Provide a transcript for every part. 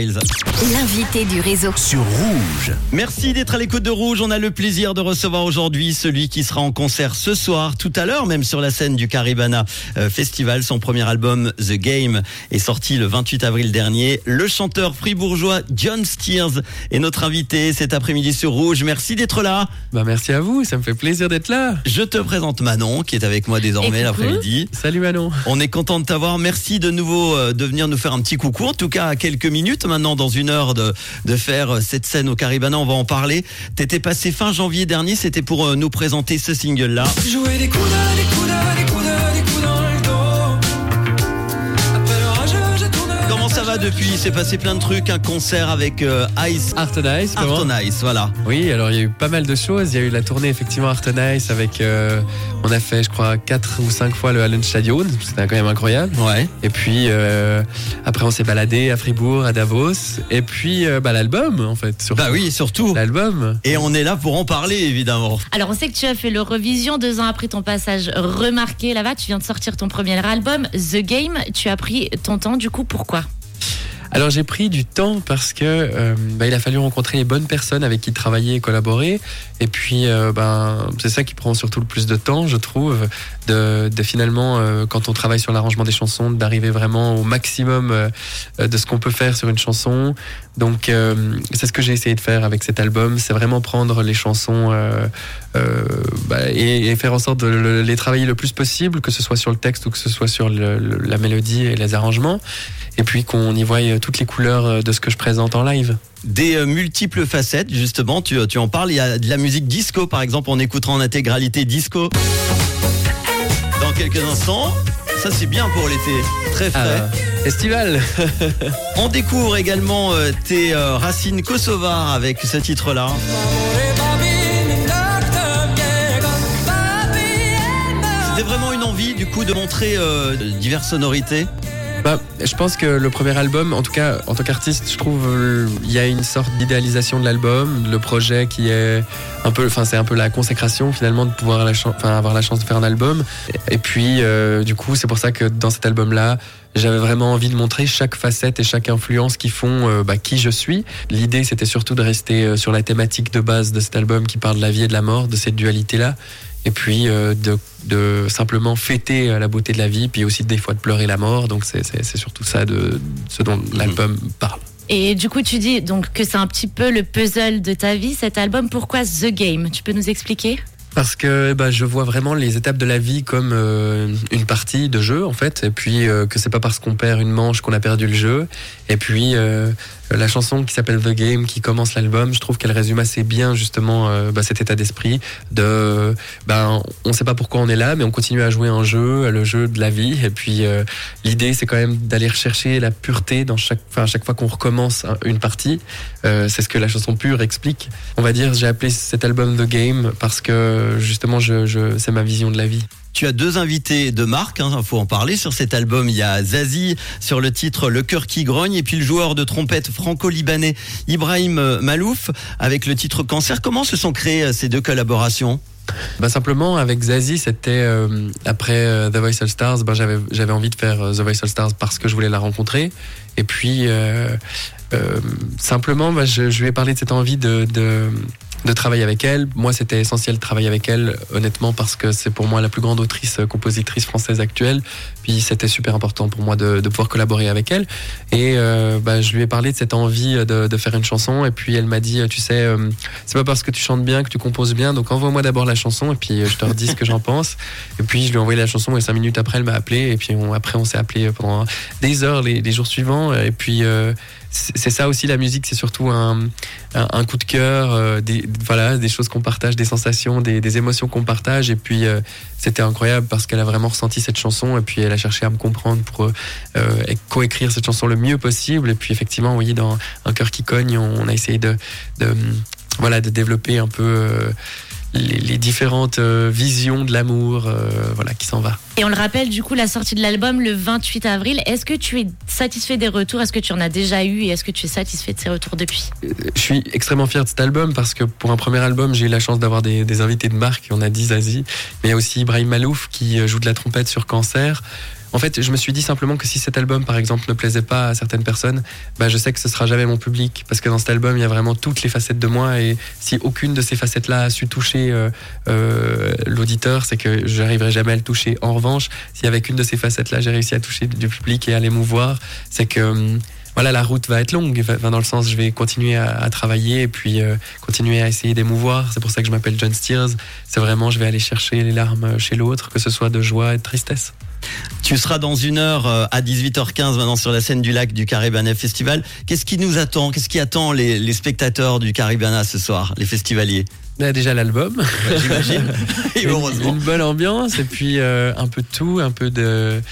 L'invité du réseau. sur Rouge. Merci d'être à l'écoute de Rouge. On a le plaisir de recevoir aujourd'hui celui qui sera en concert ce soir, tout à l'heure, même sur la scène du Caribana euh, Festival. Son premier album, The Game, est sorti le 28 avril dernier. Le chanteur fribourgeois John Steers est notre invité cet après-midi sur Rouge. Merci d'être là. Bah merci à vous, ça me fait plaisir d'être là. Je te présente Manon, qui est avec moi désormais l'après-midi. Salut Manon. On est content de t'avoir. Merci de nouveau euh, de venir nous faire un petit coucou. En tout cas, à quelques minutes maintenant, dans une heure, de, de faire euh, cette scène au Caribana. On va en parler. T'étais passé fin janvier dernier. C'était pour euh, nous présenter ce single-là. Jouer des coups de, des coups de, des coups de, des coups dans le dos. Après l'orage, je tourne. Comment ça va depuis? Il s'est passé plein de trucs. Un concert avec euh, Ice. Art on Ice, Art on Ice, voilà. Oui, alors il y a eu pas mal de choses. Il y a eu la tournée effectivement Art on Ice avec, euh, on a fait je crois 4 ou 5 fois le Allen Stadion, c'était quand même incroyable. Ouais. Et puis euh, après on s'est baladé à Fribourg, à Davos. Et puis euh, bah, l'album en fait, surtout. Bah oui, surtout. L'album. Et on est là pour en parler, évidemment. Alors, on sait que tu as fait l'Eurovision deux ans après ton passage remarqué là-bas. Tu viens de sortir ton premier album, The Game. Tu as pris ton temps, du coup, pourquoi? Alors j'ai pris du temps parce que euh, bah, il a fallu rencontrer les bonnes personnes avec qui travailler et collaborer. Et puis euh, ben c'est ça qui prend surtout le plus de temps, je trouve, de, de finalement euh, quand on travaille sur l'arrangement des chansons, d'arriver vraiment au maximum de ce qu'on peut faire sur une chanson. Donc c'est ce que j'ai essayé de faire avec cet album, c'est vraiment prendre les chansons euh, bah, et, et faire en sorte de le- les travailler le plus possible, que ce soit sur le texte ou que ce soit sur le- le- la mélodie et les arrangements et puis qu'on y voie euh, toutes les couleurs euh, de ce que je présente en live. Des euh, multiples facettes, justement. Tu, tu en parles. Il y a de la musique disco, par exemple. On écoutera en intégralité disco dans quelques instants. Ça, c'est bien pour l'été. Très frais. Ah, festival On découvre également tes racines kosovares avec ce titre-là. Envie, du coup, de montrer euh, diverses sonorités. bah, Je pense que le premier album, en tout cas en tant qu'artiste, je trouve il y a une sorte d'idéalisation de l'album, le projet qui est un peu, enfin c'est un peu la consécration finalement de pouvoir avoir la chance de faire un album. Et puis euh, du coup c'est pour ça que dans cet album-là, j'avais vraiment envie de montrer chaque facette et chaque influence qui font euh, bah, qui je suis. L'idée c'était surtout de rester euh, sur la thématique de base de cet album qui parle de la vie et de la mort, de cette dualité-là. Et puis euh, de, de simplement fêter euh, la beauté de la vie, puis aussi des fois de pleurer la mort. Donc c'est- surtout ça de ce dont l'album parle. Et du coup, tu dis donc que c'est un petit peu le puzzle de ta vie, cet album. Pourquoi The Game? Tu peux nous expliquer? Parce que bah, je vois vraiment les étapes de la vie comme euh, une partie de jeu en fait, et puis euh, que c'est pas parce qu'on perd une manche qu'on a perdu le jeu. Et puis euh, la chanson qui s'appelle The Game, qui commence l'album, je trouve qu'elle résume assez bien justement euh, bah, cet état d'esprit. De, ben, on sait pas pourquoi on est là, mais on continue à jouer un jeu, le jeu de la vie. Et puis euh, l'idée, c'est quand même d'aller rechercher la pureté dans chaque, enfin à chaque fois qu'on recommence un- une partie. Euh, c'est ce que la chanson pure explique. On va dire, j'ai appelé cet album The Game parce que justement, je, je, c'est ma vision de la vie. Tu as deux invités de marque, il faut en parler sur cet album. Il y a Zazie sur le titre Le cœur qui grogne et puis le joueur de trompette franco-libanais Ibrahim euh, Malouf avec le titre Cancer. Comment se sont créées euh, ces deux collaborations? Bah simplement avec Zazie, c'était euh, après The Voice All Stars, ben j'avais j'avais envie de faire The Voice All Stars parce que je voulais la rencontrer. Et puis simplement, bah, je, lui ai parlé de cette envie de de travailler avec elle. Moi, c'était essentiel de travailler avec elle, honnêtement, parce que c'est pour moi la plus grande autrice, euh, compositrice française actuelle. Puis c'était super important pour moi de, de pouvoir collaborer avec elle. Et euh, bah, je lui ai parlé de cette envie de, de faire une chanson. Et puis elle m'a dit, tu sais, euh, c'est pas parce que tu chantes bien que tu composes bien. Donc envoie-moi d'abord la chanson et puis euh, je te redis ce que j'en pense. Et puis je lui ai envoyé la chanson et cinq minutes après elle m'a appelé. Et puis on- après on s'est appelé pendant des heures les, les jours suivants. Et puis euh, c'est ça aussi la musique, c'est surtout un, un, coup de cœur, euh, des, voilà, des choses qu'on partage, des sensations, des, émotions qu'on partage. Et puis euh, c'était incroyable parce qu'elle a vraiment ressenti cette chanson et puis elle a cherché à me comprendre pour euh, coécrire cette chanson le mieux possible. Et puis effectivement, oui, dans Un cœur qui cogne, on, a essayé de, de voilà de développer un peu euh, les, les différentes euh, visions de l'amour, euh, voilà, qui s'en va. Et on le rappelle, du coup, la sortie de l'album le 28 avril. Est-ce que tu es satisfait des retours? Est-ce que tu en as déjà eu Et est-ce que tu es satisfait de ces retours depuis? Je suis extrêmement fier de cet album parce que pour un premier album, j'ai eu la chance d'avoir des, des invités de marque. On a dit Zazie, mais il y a aussi Ibrahim Malouf qui euh, joue de la trompette sur Cancer. En fait, je me suis dit simplement que si cet album, par exemple, ne plaisait pas à certaines personnes, bah, je sais que ce sera jamais mon public. Parce que dans cet album, il y a vraiment toutes les facettes de moi. Et si aucune de ces facettes-là a su toucher euh, euh, l'auditeur, c'est que j'arriverai jamais à le toucher. En revanche, si avec une de ces facettes-là, j'ai réussi à toucher du public et à l'émouvoir, c'est que. hum, voilà, la route va être longue, dans le sens je vais continuer à, à travailler et puis euh, continuer à essayer d'émouvoir. C'est pour ça que je m'appelle John Steers. C'est vraiment, je vais aller chercher les larmes chez l'autre, que ce soit de joie et de tristesse. Tu seras dans une heure euh, à 18h15 maintenant sur la scène du lac du Caribana Festival. Qu'est-ce qui nous attend? Qu'est-ce qui attend les, les spectateurs du Caribana ce soir, les festivaliers? Là, déjà l'album. J'imagine. Et Une- heureusement. Une, bonne ambiance et puis euh, un peu de tout, un peu de.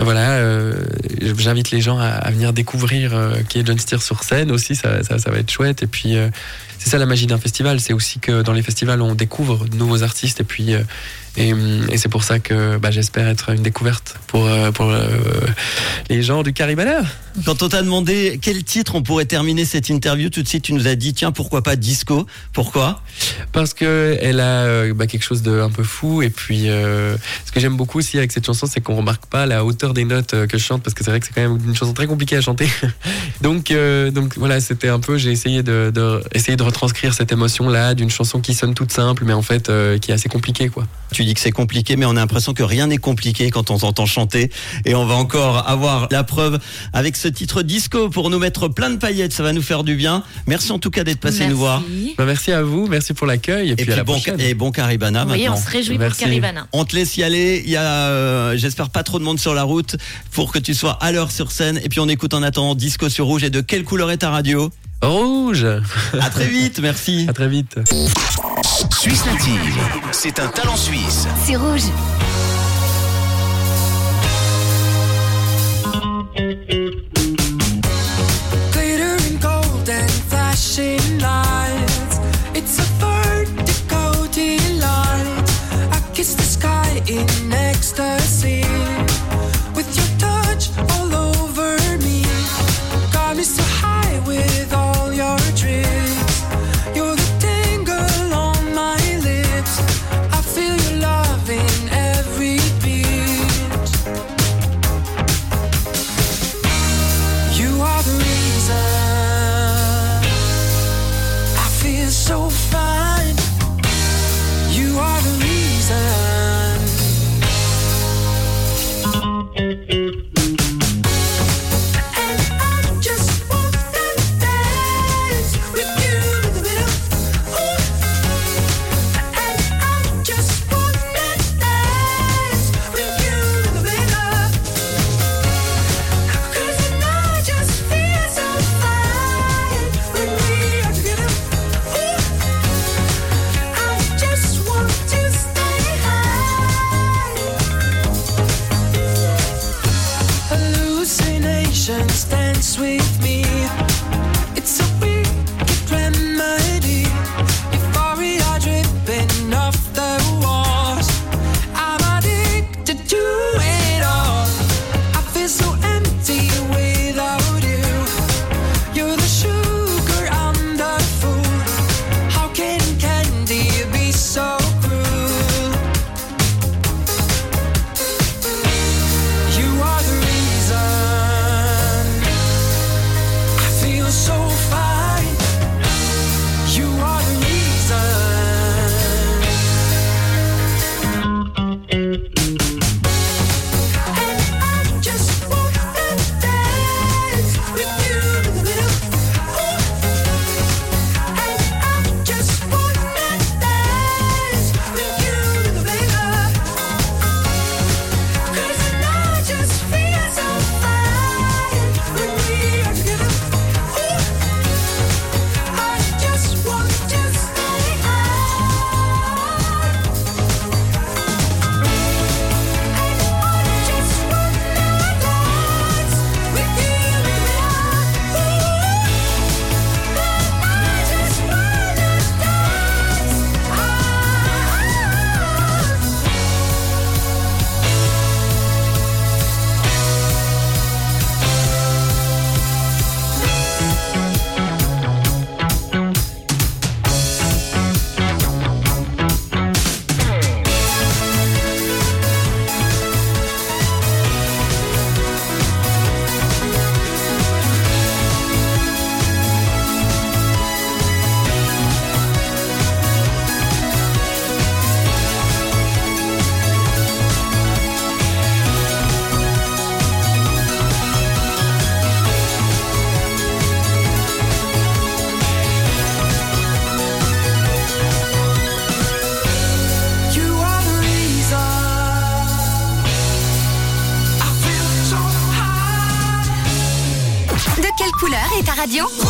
Voilà, euh, j'invite les gens à, à venir découvrir euh, qui est John Steer sur scène aussi, ça, ça, ça va être chouette. Et puis, c'est ça la magie d'un festival, c'est aussi que dans les festivals, on découvre de nouveaux artistes et puis. Et, et c'est pour ça que bah, j'espère être une découverte pour, euh, pour euh, les gens du Caribana. Quand on t'a demandé quel titre on pourrait terminer cette interview, tout de suite tu nous as dit tiens pourquoi pas disco? Pourquoi? Parce que elle a euh, bah, quelque chose de un peu fou. Et puis euh, ce que j'aime beaucoup aussi avec cette chanson c'est qu'on remarque pas la hauteur des notes que je chante parce que c'est vrai que c'est quand même une chanson très compliquée à chanter. Donc euh, donc voilà c'était un peu j'ai essayé de, de essayer de retranscrire cette émotion là d'une chanson qui sonne toute simple mais en fait euh, qui est assez compliquée quoi. Tu dis que c'est compliqué, mais on a l'impression que rien n'est compliqué quand on t'entend chanter. Et on va encore avoir la preuve avec ce titre disco pour nous mettre plein de paillettes. Ça va nous faire du bien. Merci en tout cas d'être passé Merci. nous voir. Bah, merci à vous merci pour l'accueil et, Et puis, puis, à la bon, prochaine et bon Caribana Oui, maintenant. on se réjouit Merci. pour Caribana. On te laisse y aller. Il y a, euh, j'espère, pas trop de monde sur la route pour que tu sois à l'heure sur scène. Et puis on écoute en attendant Disco sur Rouge. Et de quelle couleur est ta radio? Rouge À très vite. Merci. à très vite Suisse native, c'est un talent suisse. C'est rouge. dance with me. Radio